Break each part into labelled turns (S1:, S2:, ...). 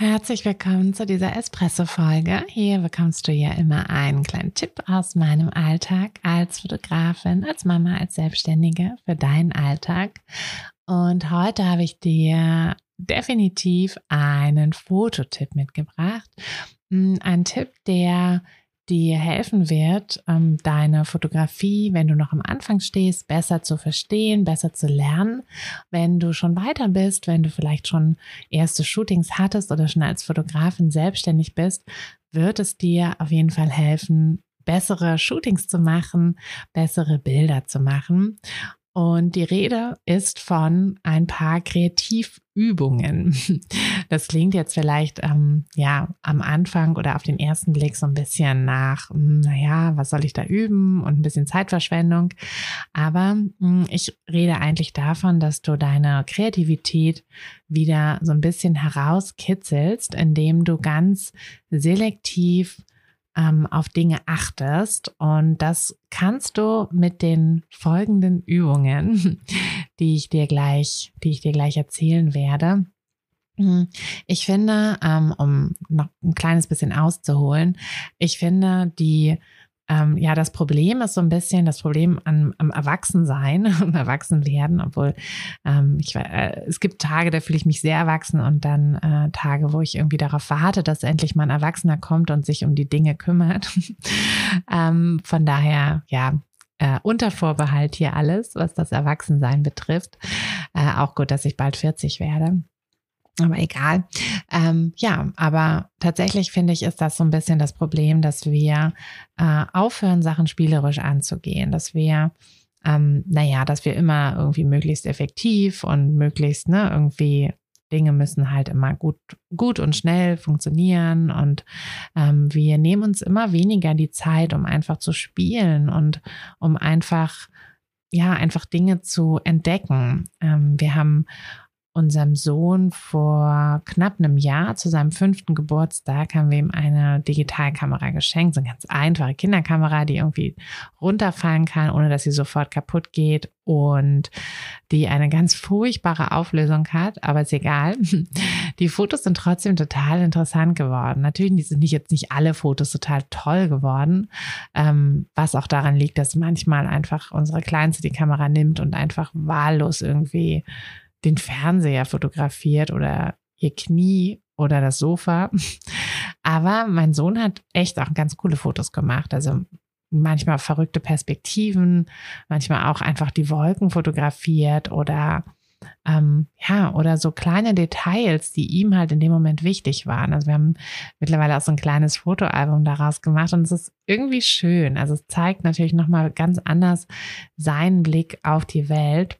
S1: Herzlich willkommen zu dieser Espresso-Folge. Hier bekommst du ja immer einen kleinen Tipp aus meinem Alltag als Fotografin, als Mama, als Selbstständige für deinen Alltag. Und heute habe ich dir definitiv einen Fototipp mitgebracht. Hm, ein Tipp, der dir helfen wird, ähm, deine Fotografie, wenn du noch am Anfang stehst, besser zu verstehen, besser zu lernen. Wenn du schon weiter bist, wenn du vielleicht schon erste Shootings hattest oder schon als Fotografin selbstständig bist, wird es dir auf jeden Fall helfen, bessere Shootings zu machen, bessere Bilder zu machen. Und die Rede ist von ein paar Kreativübungen. Das klingt jetzt vielleicht ähm, ja am Anfang oder auf den ersten Blick so ein bisschen nach, hm, naja, was soll ich da üben und ein bisschen Zeitverschwendung. Aber mh, hm, ich rede eigentlich davon, dass du deine Kreativität wieder so ein bisschen herauskitzelst, indem du ganz selektiv ähm, auf Dinge achtest. Und das kannst du mit den folgenden Übungen, die ich dir gleich, die ich dir gleich erzählen werde. Hm, ich finde, ähm, um noch ein kleines bisschen auszuholen, ich finde die ähm, ja, das Problem ist so ein bisschen das Problem an, am Erwachsensein und Erwachsenwerden, obwohl ähm, ich, äh, es gibt Tage, da fühle ich mich sehr erwachsen und dann äh, Tage, wo ich irgendwie darauf warte, dass endlich mal ein Erwachsener kommt und sich um die Dinge kümmert. ähm, von daher, ja, äh, unter Vorbehalt hier alles, was das Erwachsensein betrifft. Äh, auch gut, dass ich bald 40 werde. Aber egal. Ähm, ja, aber tatsächlich finde ich, ist das so ein bisschen das Problem, dass wir äh, aufhören, Sachen spielerisch anzugehen, dass wir, ähm, naja, dass wir immer irgendwie möglichst effektiv und möglichst, ne, irgendwie Dinge müssen halt immer gut, gut und schnell funktionieren und ähm, wir nehmen uns immer weniger die Zeit, um einfach zu spielen und um einfach, ja, einfach Dinge zu entdecken. Ähm, wir haben unserem Sohn vor knapp einem Jahr zu seinem fünften Geburtstag haben wir ihm eine Digitalkamera geschenkt, so eine ganz einfache Kinderkamera, die irgendwie runterfallen kann, ohne dass sie sofort kaputt geht und die eine ganz furchtbare Auflösung hat, aber ist egal. Die Fotos sind trotzdem total interessant geworden. Natürlich sind nicht jetzt nicht alle Fotos total toll geworden, ähm, was auch daran liegt, dass manchmal einfach unsere Kleinste die Kamera nimmt und einfach wahllos irgendwie den Fernseher fotografiert oder ihr Knie oder das Sofa. Aber mein Sohn hat echt auch ganz coole Fotos gemacht. Also manchmal verrückte Perspektiven, manchmal auch einfach die Wolken fotografiert oder ähm, ja, oder so kleine Details, die ihm halt in dem Moment wichtig waren. Also wir haben mittlerweile auch so ein kleines Fotoalbum daraus gemacht und es ist irgendwie schön. Also es zeigt natürlich nochmal ganz anders seinen Blick auf die Welt.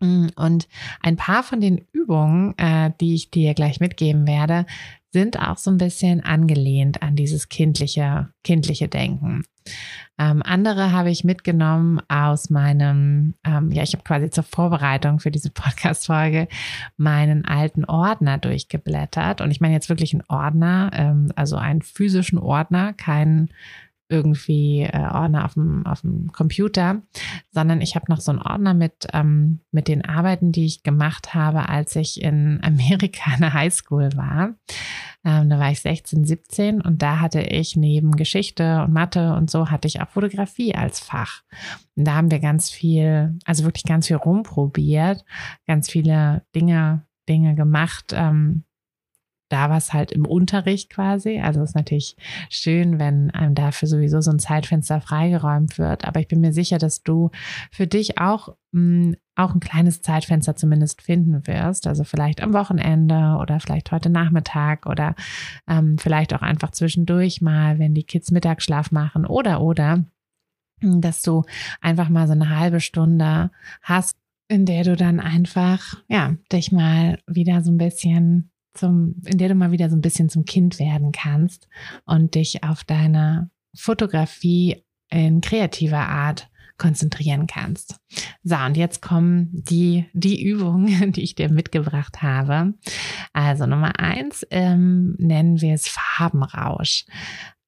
S1: Mm, und ein paar von den Übungen, äh, die ich dir gleich mitgeben werde, sind auch so ein bisschen angelehnt an dieses kindliche, kindliche Denken. Ähm, andere habe ich mitgenommen aus meinem, ähm, ja, ich habe quasi zur Vorbereitung für diese Podcast-Folge meinen alten Ordner durchgeblättert. Und ich meine jetzt wirklich einen Ordner, ähm, also einen physischen Ordner, keinen irgendwie äh, Ordner auf dem, auf dem Computer, sondern ich habe noch so einen Ordner mit, ähm, mit den Arbeiten, die ich gemacht habe, als ich in Amerika in der Highschool war. Ähm, da war ich 16, 17 und da hatte ich neben Geschichte und Mathe und so hatte ich auch Fotografie als Fach. Und da haben wir ganz viel, also wirklich ganz viel rumprobiert, ganz viele Dinge, Dinge gemacht, ähm, da war es halt im Unterricht quasi. Also es ist natürlich schön, wenn einem dafür sowieso so ein Zeitfenster freigeräumt wird. Aber ich bin mir sicher, dass du für dich auch, mh, mm, auch ein kleines Zeitfenster zumindest finden wirst. Also vielleicht am Wochenende oder vielleicht heute Nachmittag oder ähm, vielleicht auch einfach zwischendurch mal, wenn die Kids Mittagsschlaf machen oder oder dass du einfach mal so eine halbe Stunde hast, in der du dann einfach, ja, dich mal wieder so ein bisschen zum, in der du mal wieder so ein bisschen zum Kind werden kannst und dich auf deine Fotografie in kreativer Art konzentrieren kannst. So, und jetzt kommen die, die Übungen, die ich dir mitgebracht habe. Also Nummer eins ähm, nennen wir es Farbenrausch.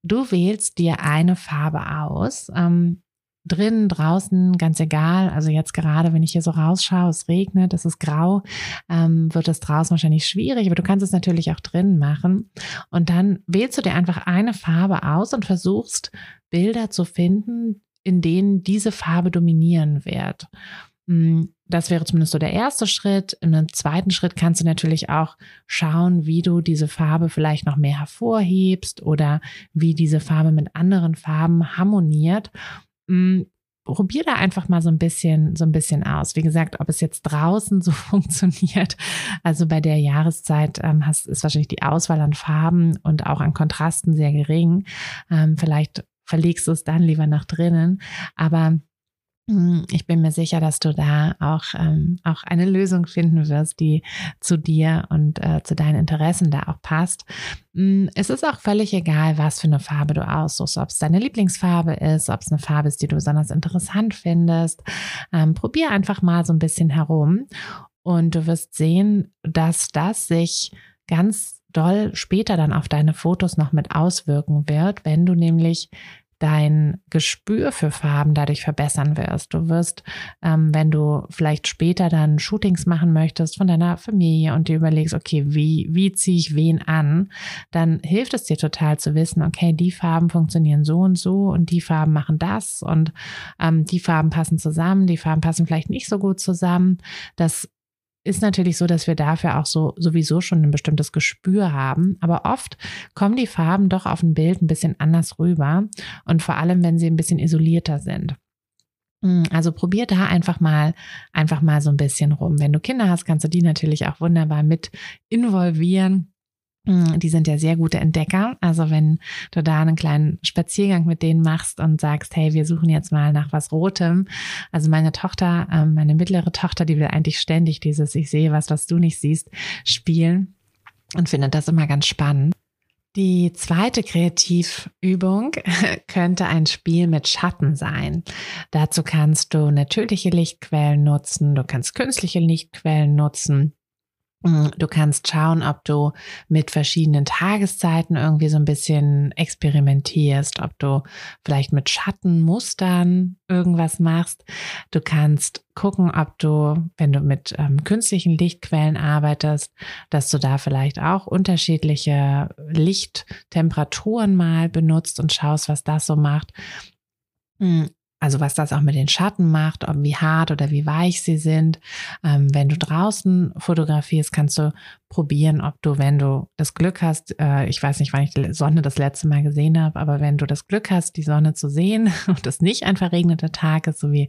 S1: Du wählst dir eine Farbe aus. Ähm, drin, draußen, ganz egal. Also jetzt gerade, wenn ich hier so rausschaue, es regnet, es ist grau, ähm, wird es draußen wahrscheinlich schwierig, aber du kannst es natürlich auch drin machen. Und dann wählst du dir einfach eine Farbe aus und versuchst Bilder zu finden, in denen diese Farbe dominieren wird. Mm, das wäre zumindest so der erste Schritt. In einem zweiten Schritt kannst du natürlich auch schauen, wie du diese Farbe vielleicht noch mehr hervorhebst oder wie diese Farbe mit anderen Farben harmoniert. Mm, probier da einfach mal so ein bisschen, so ein bisschen aus. Wie gesagt, ob es jetzt draußen so funktioniert. Also bei der Jahreszeit ähm, hast, ist wahrscheinlich die Auswahl an Farben und auch an Kontrasten sehr gering. Ähm, vielleicht verlegst du es dann lieber nach drinnen. Aber hm, ich bin mir sicher, dass du da auch, ähm, auch eine Lösung finden wirst, die zu dir und äh, zu deinen Interessen da auch passt. Hm, es ist auch völlig egal, was für eine Farbe du aussuchst, ob es deine Lieblingsfarbe ist, ob es eine Farbe ist, die du besonders interessant findest. Ähm, probier einfach mal so ein bisschen herum und du wirst sehen, dass das sich ganz doll später dann auf deine Fotos noch mit auswirken wird, wenn du nämlich dein Gespür für Farben dadurch verbessern wirst. Du wirst, ähm, wenn du vielleicht später dann Shootings machen möchtest von deiner Familie und dir überlegst, okay, wie, wie ziehe ich wen an, dann hilft es dir total zu wissen, okay, die Farben funktionieren so und so und die Farben machen das und ähm, die Farben passen zusammen, die Farben passen vielleicht nicht so gut zusammen. Das ist natürlich so, dass wir dafür auch so sowieso schon ein bestimmtes Gespür haben. Aber oft kommen die Farben doch auf ein Bild ein bisschen anders rüber und vor allem, wenn sie ein bisschen isolierter sind. Hm, also probier da einfach mal, einfach mal so ein bisschen rum. Wenn du Kinder hast, kannst du die natürlich auch wunderbar mit involvieren. Hm, die sind ja sehr gute Entdecker. Also wenn du da einen kleinen Spaziergang mit denen machst und sagst, hey, wir suchen jetzt mal nach was Rotem. Also meine Tochter, ähm, meine mittlere Tochter, die will eigentlich ständig dieses Ich sehe was, was du nicht siehst, spielen und findet das immer ganz spannend. Die zweite Kreativübung könnte ein Spiel mit Schatten sein. Dazu kannst du natürliche Lichtquellen nutzen, du kannst künstliche Lichtquellen nutzen. Mm, du kannst schauen, ob du mit verschiedenen Tageszeiten irgendwie so ein bisschen experimentierst, ob du vielleicht mit Schattenmustern irgendwas machst. Du kannst gucken, ob du, wenn du mit ähm, künstlichen Lichtquellen arbeitest, dass du da vielleicht auch unterschiedliche Lichttemperaturen mal benutzt und schaust, was das so macht. Also was das auch mit den Schatten macht, ob wie hart oder wie weich sie sind. Ähm, wenn du draußen fotografierst, kannst du probieren, ob du, wenn du das Glück hast, äh, ich weiß nicht, wann ich die Sonne das letzte Mal gesehen habe, aber wenn du das Glück hast, die Sonne zu sehen und es nicht ein verregneter Tag ist, so wie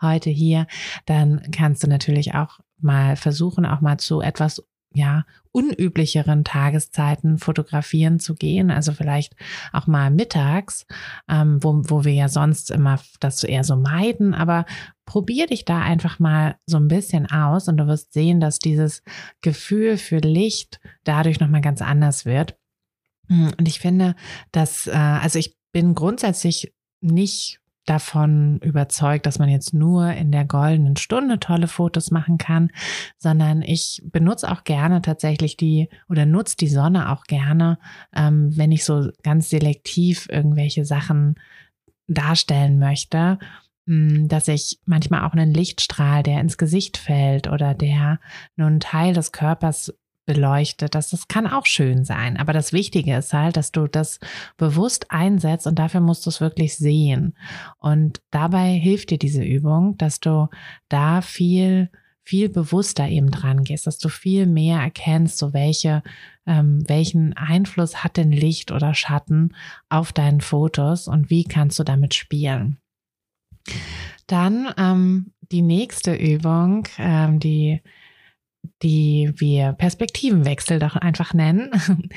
S1: heute hier, dann kannst du natürlich auch mal versuchen, auch mal zu etwas ja, unüblicheren Tageszeiten fotografieren zu gehen, also vielleicht auch mal mittags, ähm, wo, wo wir ja sonst immer das eher so meiden, aber probier dich da einfach mal so ein bisschen aus und du wirst sehen, dass dieses Gefühl für Licht dadurch nochmal ganz anders wird. Und ich finde, dass, äh, also ich bin grundsätzlich nicht davon überzeugt, dass man jetzt nur in der goldenen Stunde tolle Fotos machen kann, sondern ich benutze auch gerne tatsächlich die oder nutze die Sonne auch gerne, ähm, wenn ich so ganz selektiv irgendwelche Sachen darstellen möchte hm, dass ich manchmal auch einen Lichtstrahl, der ins Gesicht fällt oder der nur einen Teil des Körpers beleuchtet. Das, das kann auch schön sein. Aber das Wichtige ist halt, dass du das bewusst einsetzt und dafür musst du es wirklich sehen. Und dabei hilft dir diese Übung, dass du da viel viel bewusster eben dran gehst, dass du viel mehr erkennst, so welche, ähm, welchen Einfluss hat denn Licht oder Schatten auf deinen Fotos und wie kannst du damit spielen. Dann ähm, die nächste Übung, ähm, die die wir Perspektivenwechsel doch einfach nennen.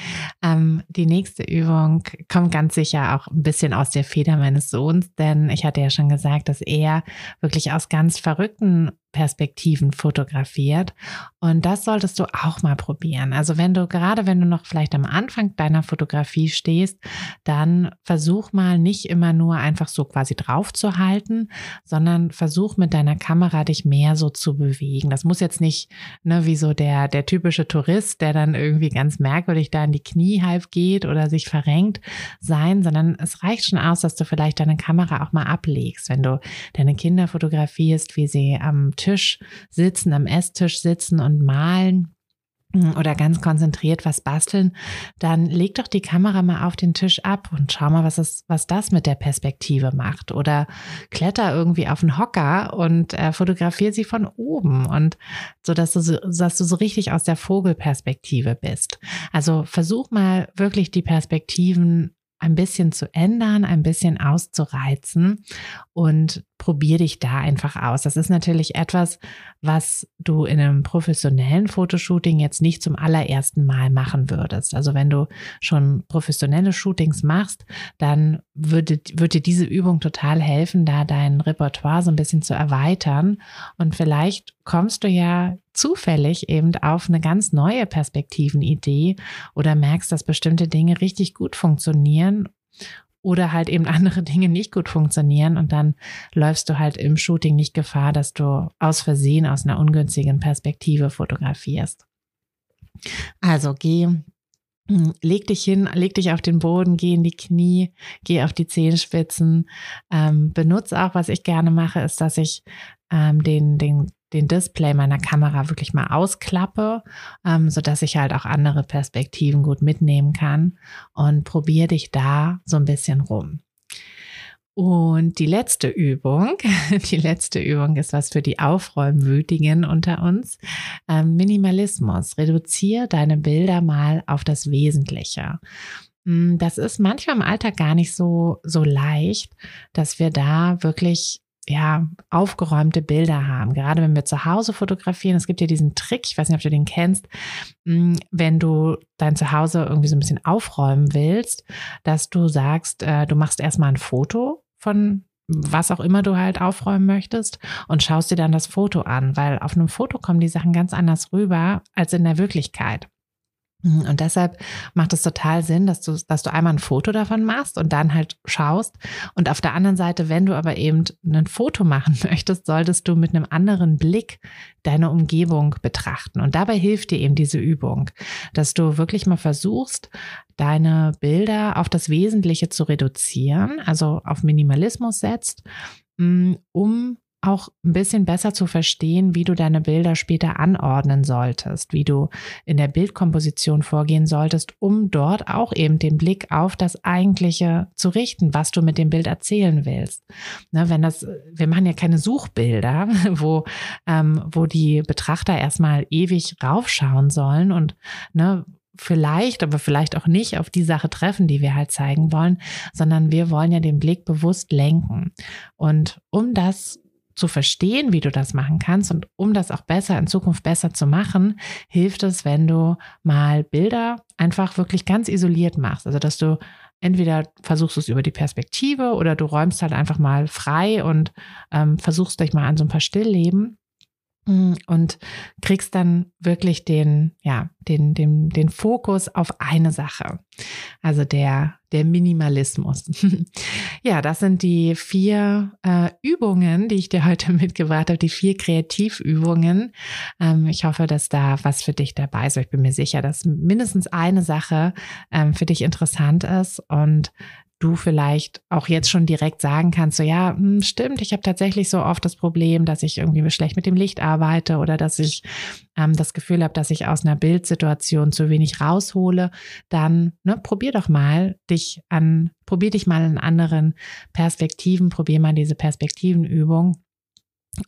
S1: ähm, die nächste Übung kommt ganz sicher auch ein bisschen aus der Feder meines Sohns, denn ich hatte ja schon gesagt, dass er wirklich aus ganz verrückten Perspektiven fotografiert. Und das solltest du auch mal probieren. Also wenn du, gerade wenn du noch vielleicht am Anfang deiner Fotografie stehst, dann versuch mal nicht immer nur einfach so quasi drauf zu halten, sondern versuch mit deiner Kamera dich mehr so zu bewegen. Das muss jetzt nicht, ne, wie so der, der typische Tourist, der dann irgendwie ganz merkwürdig da in die Knie halb geht oder sich verrenkt sein, sondern es reicht schon aus, dass du vielleicht deine Kamera auch mal ablegst. Wenn du deine Kinder fotografierst, wie sie am Tisch sitzen, am Esstisch sitzen und malen oder ganz konzentriert was basteln, dann leg doch die Kamera mal auf den Tisch ab und schau mal, was, es, was das mit der Perspektive macht. Oder kletter irgendwie auf den Hocker und äh, fotografier sie von oben und so, dass du, so, dass du so richtig aus der Vogelperspektive bist. Also versuch mal wirklich die Perspektiven ein bisschen zu ändern, ein bisschen auszureizen und probier dich da einfach aus. Das ist natürlich etwas, was du in einem professionellen Fotoshooting jetzt nicht zum allerersten Mal machen würdest. Also wenn du schon professionelle Shootings machst, dann würde, würde dir diese Übung total helfen, da dein Repertoire so ein bisschen zu erweitern. Und vielleicht kommst du ja zufällig eben auf eine ganz neue Perspektivenidee oder merkst, dass bestimmte Dinge richtig gut funktionieren oder halt eben andere Dinge nicht gut funktionieren und dann läufst du halt im Shooting nicht Gefahr, dass du aus Versehen aus einer ungünstigen Perspektive fotografierst. Also geh hm, Leg dich hin, leg dich auf den Boden, geh in die Knie, geh auf die Zehenspitzen. Ähm, benutze auch, was ich gerne mache, ist, dass ich ähm, den, den den Display meiner Kamera wirklich mal ausklappe, ähm, so dass ich halt auch andere Perspektiven gut mitnehmen kann und probiere dich da so ein bisschen rum. Und die letzte Übung, die letzte Übung ist was für die Aufräumwütigen unter uns. Ähm, Minimalismus. Reduziere deine Bilder mal auf das Wesentliche. Hm, das ist manchmal im Alltag gar nicht so, so leicht, dass wir da wirklich ja, aufgeräumte Bilder haben. Gerade wenn wir zu Hause fotografieren, es gibt ja diesen Trick, ich weiß nicht, ob du den kennst, hm, wenn du dein Zuhause irgendwie so ein bisschen aufräumen willst, dass du sagst, äh, du machst erstmal ein Foto von was auch immer du halt aufräumen möchtest und schaust dir dann das Foto an, weil auf einem Foto kommen die Sachen ganz anders rüber als in der Wirklichkeit. Mhm, und deshalb macht es total Sinn, dass du, dass du einmal ein Foto davon machst und dann halt schaust. Und auf der anderen Seite, wenn du aber eben ein Foto machen möchtest, solltest du mit einem anderen Blick deine Umgebung betrachten. Und dabei hilft dir eben diese Übung, dass du wirklich mal versuchst, deine Bilder auf das Wesentliche zu reduzieren, also auf Minimalismus setzt, mm, um auch ein bisschen besser zu verstehen, wie du deine Bilder später anordnen solltest, wie du in der Bildkomposition vorgehen solltest, um dort auch eben den Blick auf das Eigentliche zu richten, was du mit dem Bild erzählen willst. Ne, wenn das, wir machen ja keine Suchbilder, wo, ähm, wo die Betrachter erstmal ewig raufschauen sollen und ne, vielleicht, aber vielleicht auch nicht auf die Sache treffen, die wir halt zeigen wollen, sondern wir wollen ja den Blick bewusst lenken. Und um das zu verstehen, wie du das machen kannst und um das auch besser in Zukunft besser zu machen, hilft es, wenn du mal Bilder einfach wirklich ganz isoliert machst. Also, dass du entweder versuchst es über die Perspektive oder du räumst halt einfach mal frei und ähm, versuchst dich mal an so ein paar Stillleben Mm, und kriegst dann wirklich den, ja, den, den, den Fokus auf eine Sache. Also der, der Minimalismus. ja, das sind die vier äh, Übungen, die ich dir heute mitgebracht habe, die vier Kreativübungen. Ähm, ich hoffe, dass da was für dich dabei ist. Ich bin mir sicher, dass mindestens eine Sache ähm, für dich interessant ist und du vielleicht auch jetzt schon direkt sagen kannst, so ja, hm, stimmt, ich habe tatsächlich so oft das Problem, dass ich irgendwie schlecht mit dem Licht arbeite oder dass ich ähm, das Gefühl habe, dass ich aus einer Bildsituation zu wenig raushole, dann ne, probier doch mal dich an, probier dich mal in anderen Perspektiven, probier mal diese Perspektivenübung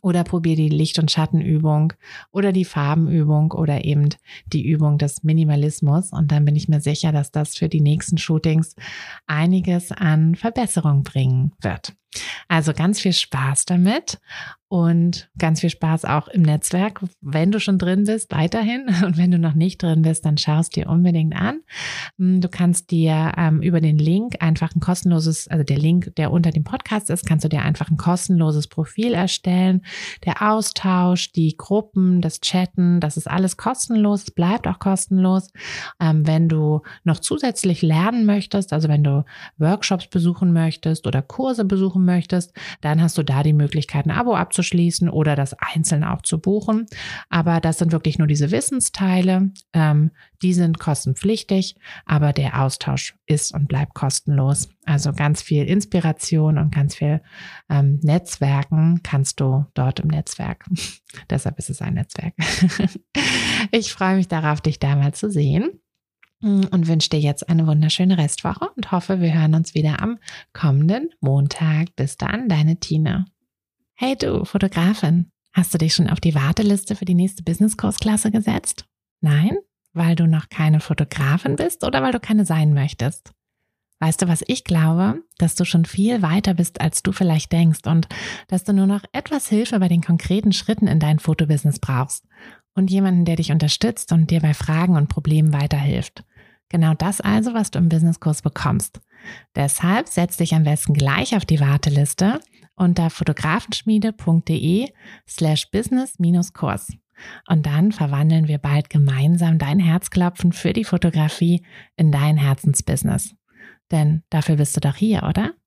S1: oder probier die Licht- und Schattenübung oder die Farbenübung oder eben die Übung des Minimalismus. Und dann bin ich mir sicher, dass das für die nächsten Shootings einiges an Verbesserung bringen wird. Also ganz viel Spaß damit und ganz viel Spaß auch im Netzwerk. Wenn du schon drin bist, weiterhin. Und wenn du noch nicht drin bist, dann schaust dir unbedingt an. Hm, du kannst dir ähm, über den Link einfach ein kostenloses, also der Link, der unter dem Podcast ist, kannst du dir einfach ein kostenloses Profil erstellen. Der Austausch, die Gruppen, das Chatten, das ist alles kostenlos, es bleibt auch kostenlos. Ähm, wenn du noch zusätzlich lernen möchtest, also wenn du Workshops besuchen möchtest oder Kurse besuchen möchtest, dann hast du da die Möglichkeit, ein Abo abzuschließen oder das einzeln auch zu buchen. Aber das sind wirklich nur diese Wissensteile. Ähm, die sind kostenpflichtig, aber der Austausch ist und bleibt kostenlos. Also ganz viel Inspiration und ganz viel ähm, Netzwerken kannst du dort im Netzwerk. Deshalb ist es ein Netzwerk. ich freue mich darauf, dich da mal zu sehen und wünsche dir jetzt eine wunderschöne Restwoche und hoffe, wir hören uns wieder am kommenden Montag. Bis dann, deine Tina. Hey du, Fotografin, hast du dich schon auf die Warteliste für die nächste Business-Kursklasse gesetzt? Nein? Weil du noch keine Fotografin bist oder weil du keine sein möchtest? Weißt du, was ich glaube? Dass du schon viel weiter bist, als du vielleicht denkst und dass du nur noch etwas Hilfe bei den konkreten Schritten in dein Fotobusiness brauchst und jemanden, der dich unterstützt und dir bei Fragen und Problemen weiterhilft. Genau das also, was du im Businesskurs bekommst. Deshalb setz dich am besten gleich auf die Warteliste unter fotografenschmiede.de slash business-kurs. Und dann verwandeln wir bald gemeinsam dein Herzklopfen für die Fotografie in dein Herzensbusiness. Denn dafür bist du doch hier, oder?